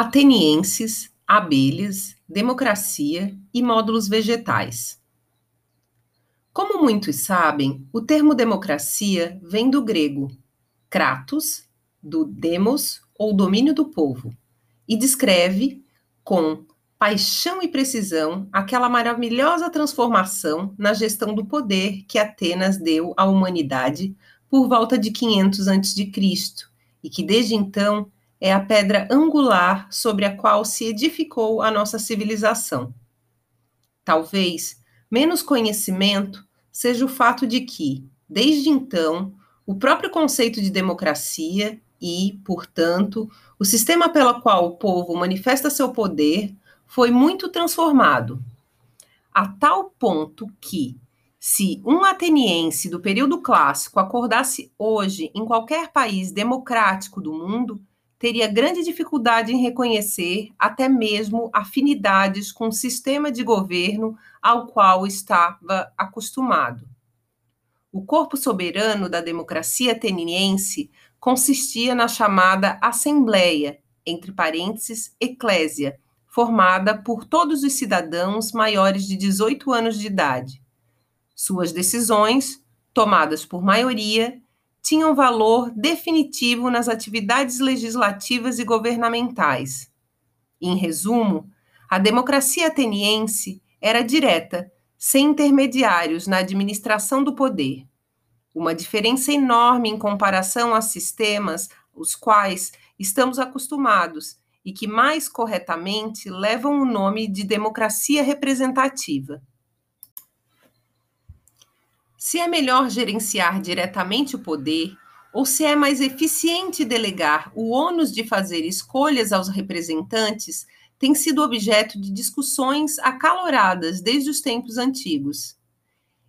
atenienses, abelhas, democracia e módulos vegetais. Como muitos sabem, o termo democracia vem do grego kratos, do demos ou domínio do povo, e descreve com paixão e precisão aquela maravilhosa transformação na gestão do poder que Atenas deu à humanidade por volta de 500 a.C. e que desde então é a pedra angular sobre a qual se edificou a nossa civilização. Talvez menos conhecimento seja o fato de que, desde então, o próprio conceito de democracia e, portanto, o sistema pelo qual o povo manifesta seu poder foi muito transformado, a tal ponto que, se um ateniense do período clássico acordasse hoje em qualquer país democrático do mundo, teria grande dificuldade em reconhecer até mesmo afinidades com o sistema de governo ao qual estava acostumado. O corpo soberano da democracia ateniense consistia na chamada Assembleia, entre parênteses, Eclésia, formada por todos os cidadãos maiores de 18 anos de idade. Suas decisões, tomadas por maioria, tinham valor definitivo nas atividades legislativas e governamentais. Em resumo, a democracia ateniense era direta, sem intermediários na administração do poder. Uma diferença enorme em comparação a sistemas os quais estamos acostumados e que mais corretamente levam o nome de democracia representativa. Se é melhor gerenciar diretamente o poder, ou se é mais eficiente delegar o ônus de fazer escolhas aos representantes, tem sido objeto de discussões acaloradas desde os tempos antigos.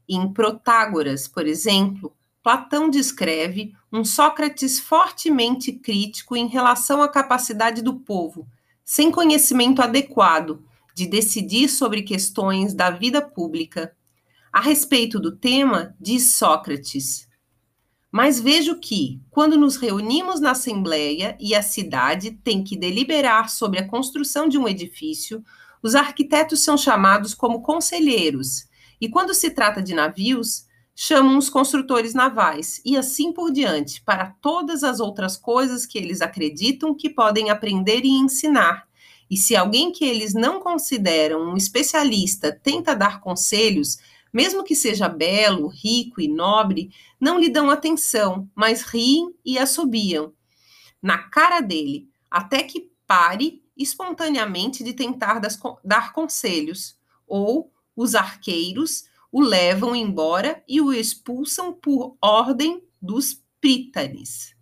Em Protágoras, por exemplo, Platão descreve um Sócrates fortemente crítico em relação à capacidade do povo, sem conhecimento adequado, de decidir sobre questões da vida pública a respeito do tema, diz Sócrates: Mas vejo que, quando nos reunimos na Assembleia e a cidade tem que deliberar sobre a construção de um edifício, os arquitetos são chamados como conselheiros, e quando se trata de navios, chamam os construtores navais, e assim por diante, para todas as outras coisas que eles acreditam que podem aprender e ensinar. E se alguém que eles não consideram um especialista tenta dar conselhos, mesmo que seja belo, rico e nobre, não lhe dão atenção, mas riem e assobiam na cara dele, até que pare espontaneamente de tentar das, dar conselhos, ou os arqueiros o levam embora e o expulsam por ordem dos prítanes.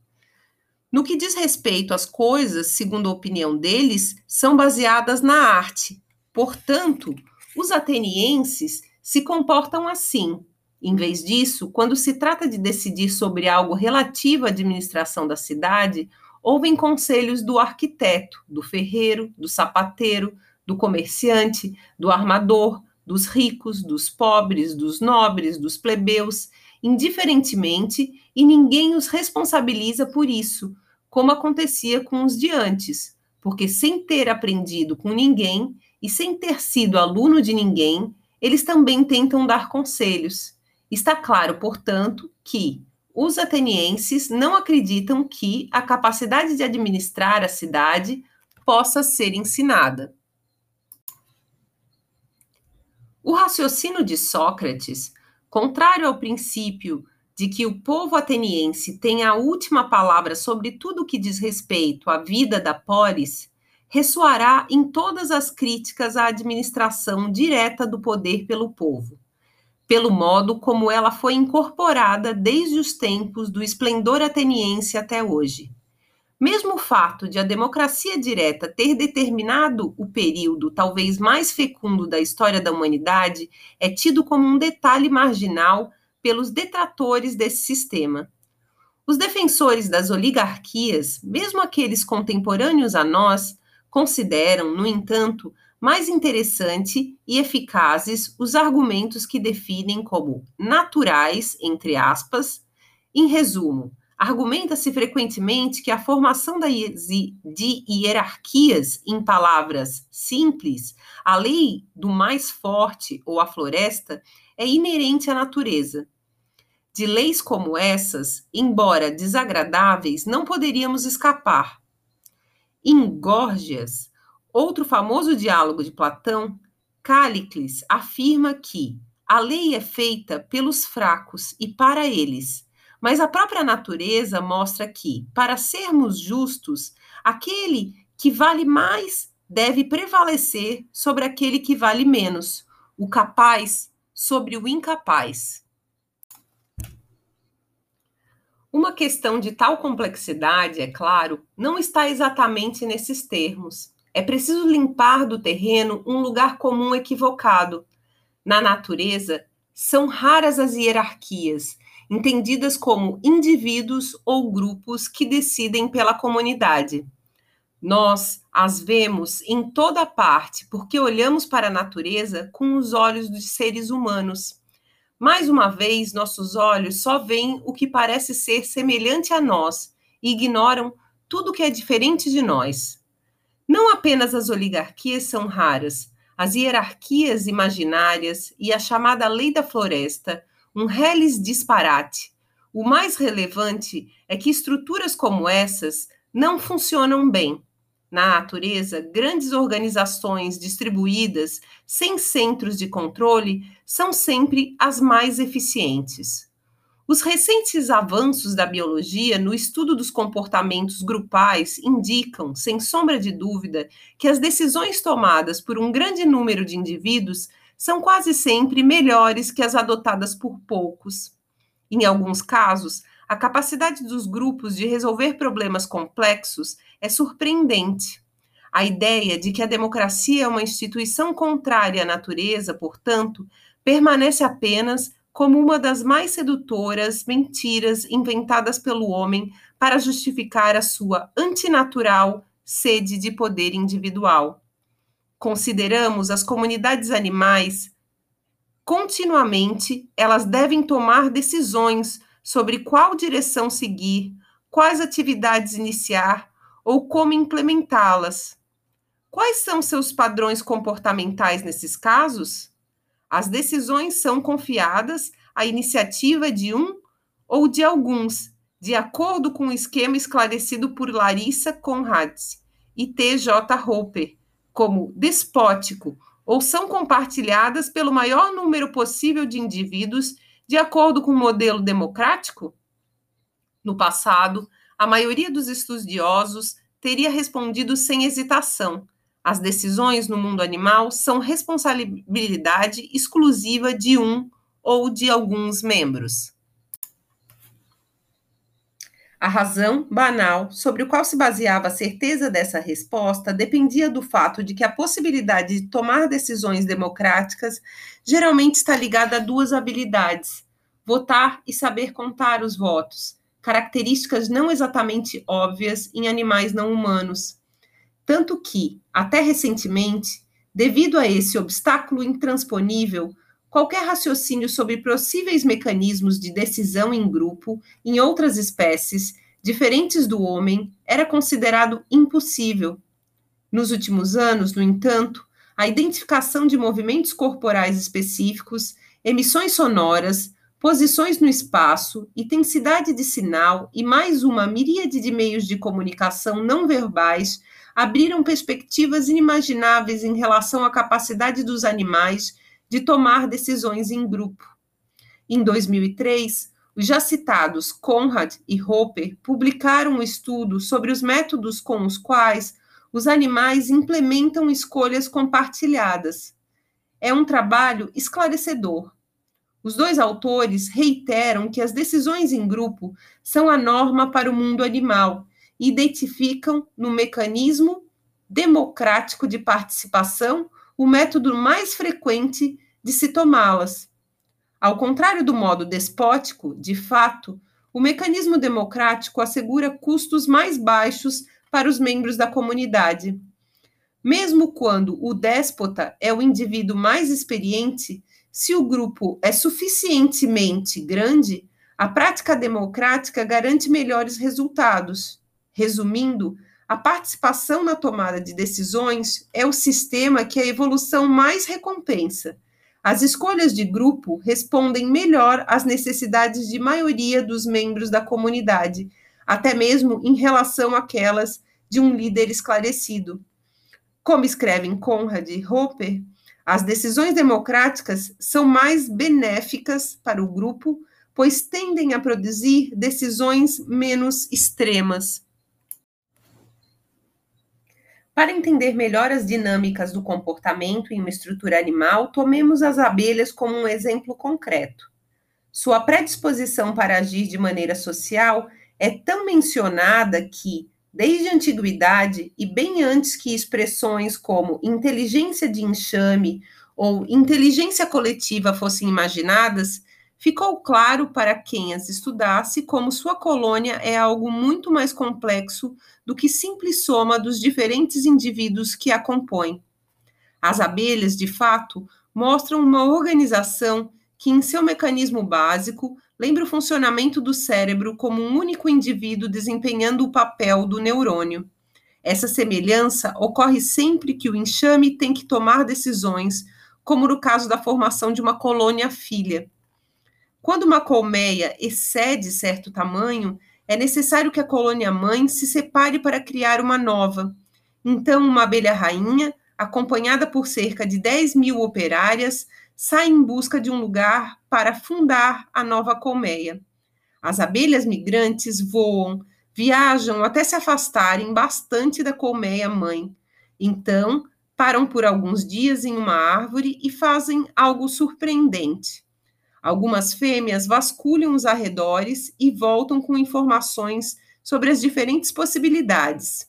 No que diz respeito às coisas, segundo a opinião deles, são baseadas na arte. Portanto, os atenienses se comportam assim. Em vez disso, quando se trata de decidir sobre algo relativo à administração da cidade, ouvem conselhos do arquiteto, do ferreiro, do sapateiro, do comerciante, do armador, dos ricos, dos pobres, dos nobres, dos plebeus, indiferentemente, e ninguém os responsabiliza por isso, como acontecia com os de antes, porque sem ter aprendido com ninguém e sem ter sido aluno de ninguém, eles também tentam dar conselhos. Está claro, portanto, que os atenienses não acreditam que a capacidade de administrar a cidade possa ser ensinada. O raciocínio de Sócrates, contrário ao princípio de que o povo ateniense tem a última palavra sobre tudo o que diz respeito à vida da polis, ressoará em todas as críticas à administração direta do poder pelo povo, pelo modo como ela foi incorporada desde os tempos do esplendor ateniense até hoje. Mesmo o fato de a democracia direta ter determinado o período talvez mais fecundo da história da humanidade é tido como um detalhe marginal pelos detratores desse sistema. Os defensores das oligarquias, mesmo aqueles contemporâneos a nós, consideram, no entanto, mais interessante e eficazes os argumentos que definem como naturais, entre aspas, em resumo, Argumenta-se frequentemente que a formação de hierarquias em palavras simples, a lei do mais forte ou a floresta, é inerente à natureza. De leis como essas, embora desagradáveis, não poderíamos escapar. Em Górgias, outro famoso diálogo de Platão, Cállicles afirma que a lei é feita pelos fracos e para eles mas a própria natureza mostra que, para sermos justos, aquele que vale mais deve prevalecer sobre aquele que vale menos, o capaz sobre o incapaz. Uma questão de tal complexidade, é claro, não está exatamente nesses termos. É preciso limpar do terreno um lugar comum equivocado. Na natureza, são raras as hierarquias entendidas como indivíduos ou grupos que decidem pela comunidade. Nós as vemos em toda parte porque olhamos para a natureza com os olhos dos seres humanos. Mais uma vez, nossos olhos só veem o que parece ser semelhante a nós e ignoram tudo que é diferente de nós. Não apenas as oligarquias são raras, as hierarquias imaginárias e a chamada lei da floresta um reles disparate. O mais relevante é que estruturas como essas não funcionam bem. Na natureza, grandes organizações distribuídas, sem centros de controle, são sempre as mais eficientes. Os recentes avanços da biologia no estudo dos comportamentos grupais indicam, sem sombra de dúvida, que as decisões tomadas por um grande número de indivíduos são quase sempre melhores que as adotadas por poucos. Em alguns casos, a capacidade dos grupos de resolver problemas complexos é surpreendente. A ideia de que a democracia é uma instituição contrária à natureza, portanto, permanece apenas como uma das mais sedutoras mentiras inventadas pelo homem para justificar a sua antinatural sede de poder individual consideramos as comunidades animais, continuamente elas devem tomar decisões sobre qual direção seguir, quais atividades iniciar ou como implementá-las. Quais são seus padrões comportamentais nesses casos? As decisões são confiadas à iniciativa de um ou de alguns, de acordo com o esquema esclarecido por Larissa Conrads e T.J. Hopper, como despótico ou são compartilhadas pelo maior número possível de indivíduos de acordo com o modelo democrático? No passado, a maioria dos estudiosos teria respondido sem hesitação. As decisões no mundo animal são responsabilidade exclusiva de um ou de alguns membros. A razão banal sobre o qual se baseava a certeza dessa resposta dependia do fato de que a possibilidade de tomar decisões democráticas geralmente está ligada a duas habilidades: votar e saber contar os votos, características não exatamente óbvias em animais não humanos. Tanto que, até recentemente, devido a esse obstáculo intransponível, qualquer raciocínio sobre possíveis mecanismos de decisão em grupo em outras espécies diferentes do homem era considerado impossível. Nos últimos anos, no entanto, a identificação de movimentos corporais específicos, emissões sonoras, posições no espaço, intensidade de sinal e mais uma miríade de meios de comunicação não verbais abriram perspectivas inimagináveis em relação à capacidade dos animais de tomar decisões em grupo. Em 2003, os já citados Conrad e Hopper publicaram um estudo sobre os métodos com os quais os animais implementam escolhas compartilhadas. É um trabalho esclarecedor. Os dois autores reiteram que as decisões em grupo são a norma para o mundo animal e identificam no mecanismo democrático de participação o método mais frequente de se tomá-las. Ao contrário do modo despótico, de fato, o mecanismo democrático assegura custos mais baixos para os membros da comunidade. Mesmo quando o déspota é o indivíduo mais experiente, se o grupo é suficientemente grande, A prática democrática garante melhores resultados. Resumindo, a participação na tomada de decisões é o sistema que a evolução mais recompensa. As escolhas de grupo respondem melhor às necessidades de maioria dos membros da comunidade, até mesmo em relação àquelas de um líder esclarecido. Como escrevem Conrad e Hopper, as decisões democráticas são mais benéficas para o grupo, pois tendem a produzir decisões menos extremas. Para entender melhor as dinâmicas do comportamento em uma estrutura animal, tomemos as abelhas como um exemplo concreto. Sua predisposição para agir de maneira social é tão mencionada que, desde a antiguidade e bem antes que expressões como inteligência de enxame ou inteligência coletiva fossem imaginadas, ficou claro para quem as estudasse como sua colônia é algo muito mais complexo do que simples soma dos diferentes indivíduos que a compõem. As abelhas, de fato, mostram uma organização que, em seu mecanismo básico, lembra o funcionamento do cérebro como um único indivíduo desempenhando o papel do neurônio. Essa semelhança ocorre sempre que o enxame tem que tomar decisões, como no caso da formação de uma colônia filha. Quando uma colmeia excede certo tamanho, é necessário que a colônia mãe se separe para criar uma nova. Então, uma abelha rainha, acompanhada por cerca de 10 mil operárias, sai em busca de um lugar para fundar a nova colmeia. As abelhas migrantes voam, viajam até se afastarem bastante da colmeia mãe. Então, param por alguns dias em uma árvore e fazem algo surpreendente. Algumas fêmeas vasculham os arredores e voltam com informações sobre as diferentes possibilidades.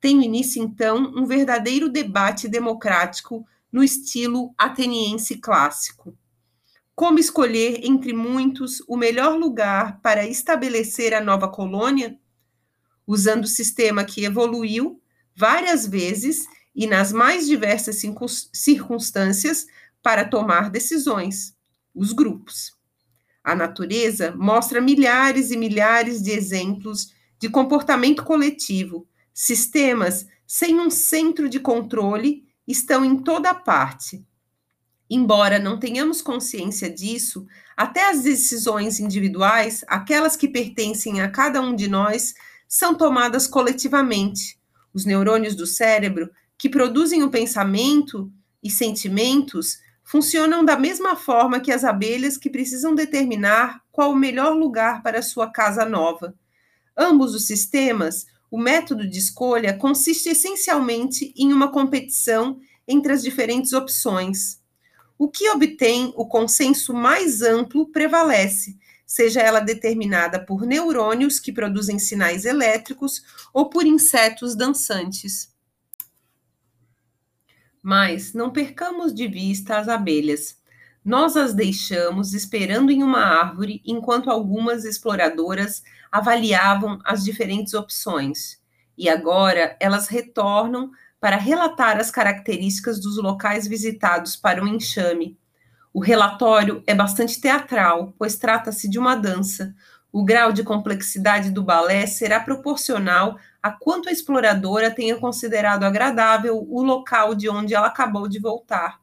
Tem início, então, um verdadeiro debate democrático no estilo ateniense clássico. Como escolher entre muitos o melhor lugar para estabelecer a nova colônia? Usando o sistema que evoluiu várias vezes e nas mais diversas circunstâncias para tomar decisões, os grupos. A natureza mostra milhares e milhares de exemplos de comportamento coletivo, sistemas sem um centro de controle estão em toda parte. Embora não tenhamos consciência disso, até as decisões individuais, aquelas que pertencem a cada um de nós, são tomadas coletivamente. Os neurônios do cérebro, que produzem o pensamento e sentimentos, funcionam da mesma forma que as abelhas que precisam determinar qual o melhor lugar para sua casa nova. Ambos os sistemas o método de escolha consiste essencialmente em uma competição entre as diferentes opções. O que obtém o consenso mais amplo prevalece, seja ela determinada por neurônios que produzem sinais elétricos ou por insetos dançantes. Mas não percamos de vista as abelhas. Nós as deixamos esperando em uma árvore enquanto algumas exploradoras avaliavam as diferentes opções. E agora elas retornam para relatar as características dos locais visitados para o enxame. O relatório é bastante teatral, pois trata-se de uma dança. O grau de complexidade do balé será proporcional a quanto a exploradora tenha considerado agradável o local de onde ela acabou de voltar.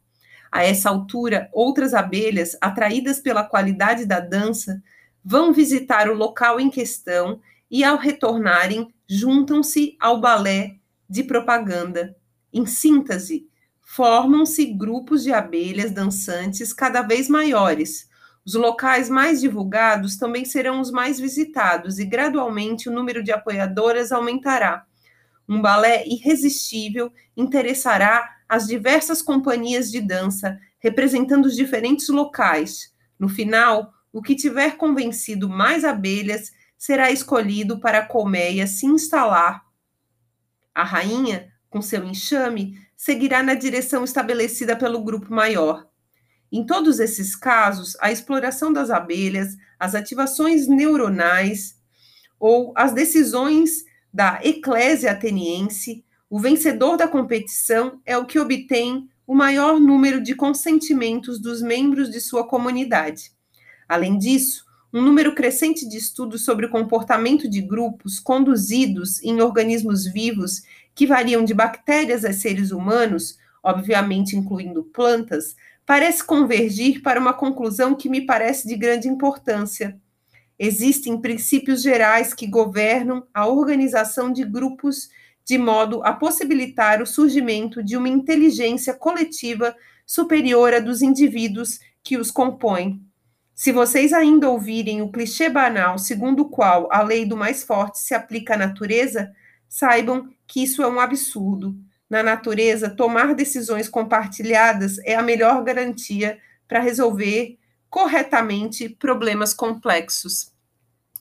A essa altura, outras abelhas, atraídas pela qualidade da dança, vão visitar o local em questão e, ao retornarem, juntam-se ao balé de propaganda. Em síntese, formam-se grupos de abelhas dançantes cada vez maiores. Os locais mais divulgados também serão os mais visitados e, gradualmente, o número de apoiadoras aumentará. Um balé irresistível interessará as diversas companhias de dança, representando os diferentes locais. No final, o que tiver convencido mais abelhas será escolhido para a colmeia se instalar. A rainha, com seu enxame, seguirá na direção estabelecida pelo grupo maior. Em todos esses casos, a exploração das abelhas, as ativações neuronais ou as decisões da eclésia ateniense o vencedor da competição é o que obtém o maior número de consentimentos dos membros de sua comunidade. Além disso, um número crescente de estudos sobre o comportamento de grupos conduzidos em organismos vivos que variam de bactérias a seres humanos, obviamente incluindo plantas, parece convergir para uma conclusão que me parece de grande importância. Existem princípios gerais que governam a organização de grupos de modo a possibilitar o surgimento de uma inteligência coletiva superior à dos indivíduos que os compõem. Se vocês ainda ouvirem o clichê banal segundo o qual a lei do mais forte se aplica à natureza, saibam que isso é um absurdo. Na natureza, tomar decisões compartilhadas é a melhor garantia para resolver corretamente problemas complexos.